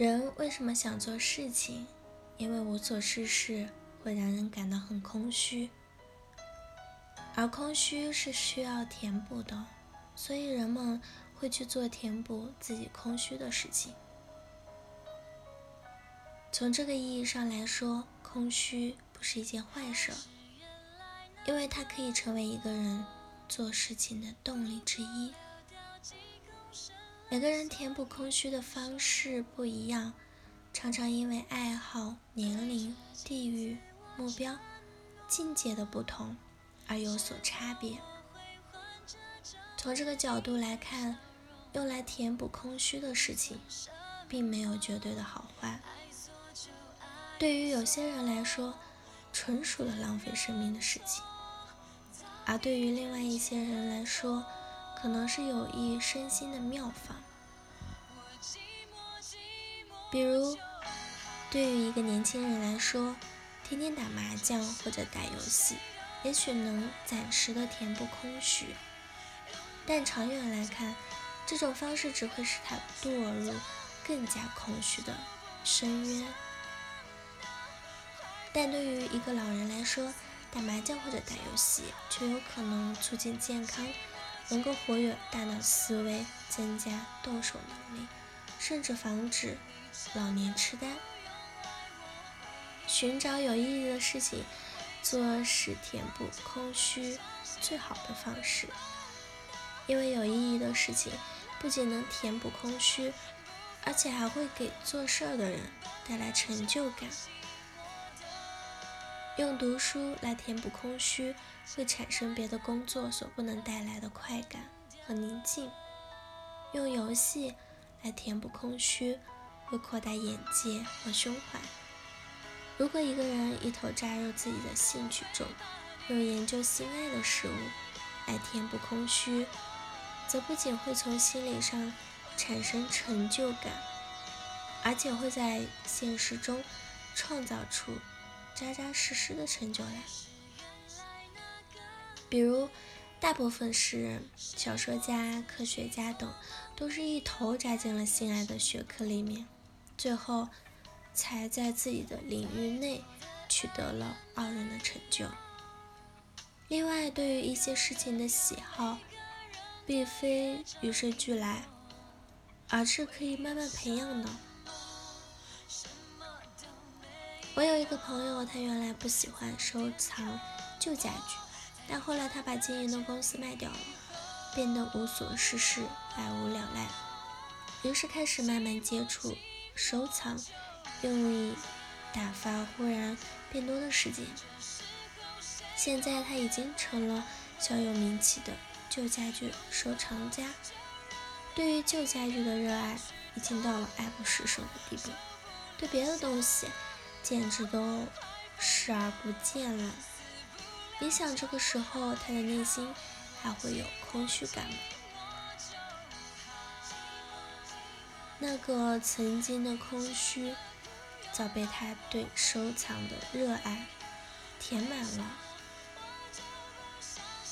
人为什么想做事情？因为无所事事会让人感到很空虚，而空虚是需要填补的，所以人们会去做填补自己空虚的事情。从这个意义上来说，空虚不是一件坏事，因为它可以成为一个人做事情的动力之一。每个人填补空虚的方式不一样，常常因为爱好、年龄、地域、目标、境界的不同而有所差别。从这个角度来看，用来填补空虚的事情，并没有绝对的好坏。对于有些人来说，纯属的浪费生命的事情；而对于另外一些人来说，可能是有益身心的妙方，比如，对于一个年轻人来说，天天打麻将或者打游戏，也许能暂时的填补空虚，但长远来看，这种方式只会使他堕入更加空虚的深渊。但对于一个老人来说，打麻将或者打游戏，却有可能促进健康。能够活跃大脑思维，增加动手能力，甚至防止老年痴呆。寻找有意义的事情做是填补空虚最好的方式，因为有意义的事情不仅能填补空虚，而且还会给做事儿的人带来成就感。用读书来填补空虚。会产生别的工作所不能带来的快感和宁静。用游戏来填补空虚，会扩大眼界和胸怀。如果一个人一头扎入自己的兴趣中，用研究心爱的事物来填补空虚，则不仅会从心理上产生成就感，而且会在现实中创造出扎扎实实的成就来。比如，大部分诗人、小说家、科学家等，都是一头扎进了心爱的学科里面，最后才在自己的领域内取得了傲人的成就。另外，对于一些事情的喜好，并非与生俱来，而是可以慢慢培养的。我有一个朋友，他原来不喜欢收藏旧家具。但后来他把经营的公司卖掉了，变得无所事事，百无聊赖，于是开始慢慢接触收藏，用以打发忽然变多的时间。现在他已经成了小有名气的旧家具收藏家，对于旧家具的热爱已经到了爱不释手的地步，对别的东西简直都视而不见了。你想，这个时候他的内心还会有空虚感吗？那个曾经的空虚，早被他对收藏的热爱填满了。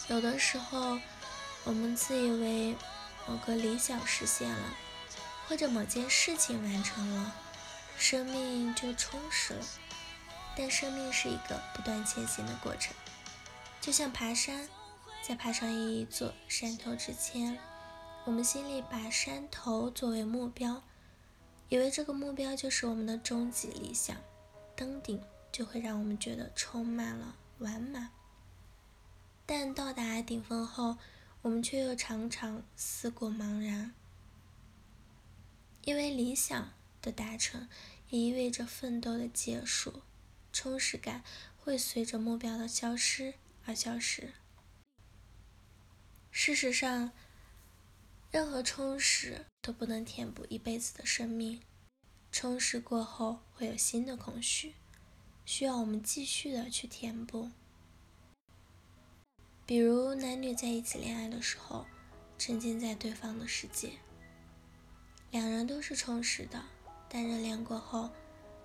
有的时候，我们自以为某个理想实现了，或者某件事情完成了，生命就充实了。但生命是一个不断前行的过程。就像爬山，在爬上一座山头之前，我们心里把山头作为目标，以为这个目标就是我们的终极理想，登顶就会让我们觉得充满了完满。但到达顶峰后，我们却又常常思过茫然，因为理想的达成也意味着奋斗的结束，充实感会随着目标的消失。而消失。事实上，任何充实都不能填补一辈子的生命。充实过后会有新的空虚，需要我们继续的去填补。比如男女在一起恋爱的时候，沉浸在对方的世界，两人都是充实的，但热恋过后，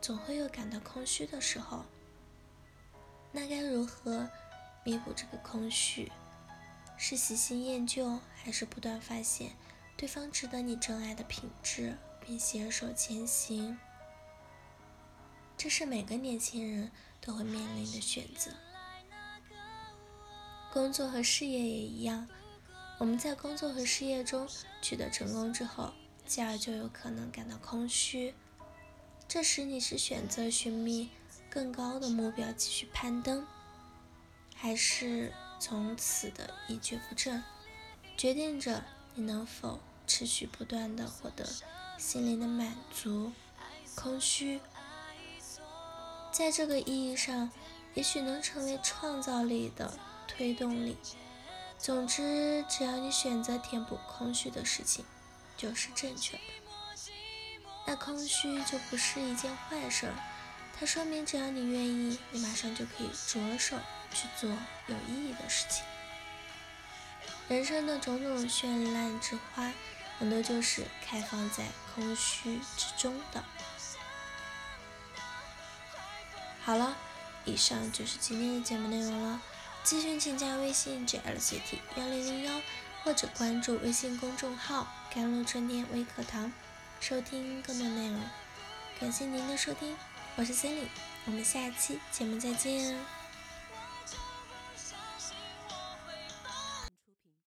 总会有感到空虚的时候。那该如何？弥补这个空虚，是喜新厌旧，还是不断发现对方值得你真爱的品质，并携手前行。这是每个年轻人都会面临的选择。工作和事业也一样，我们在工作和事业中取得成功之后，继而就有可能感到空虚。这时你是选择寻觅更高的目标继续攀登，还是从此的一蹶不振，决定着你能否持续不断的获得心灵的满足。空虚，在这个意义上，也许能成为创造力的。推动力。总之，只要你选择填补空虚的事情，就是正确的。那空虚就不是一件坏事儿，它说明只要你愿意，你马上就可以着手去做有意义的事情。人生的种种绚烂之花，很多就是开放在空虚之中的。好了，以上就是今天的节目内容了。咨询请加微信 jlct 幺零零幺，或者关注微信公众号“甘露春天微课堂”，收听更多内容。感谢您的收听，我是 Cindy，我们下期节目再见。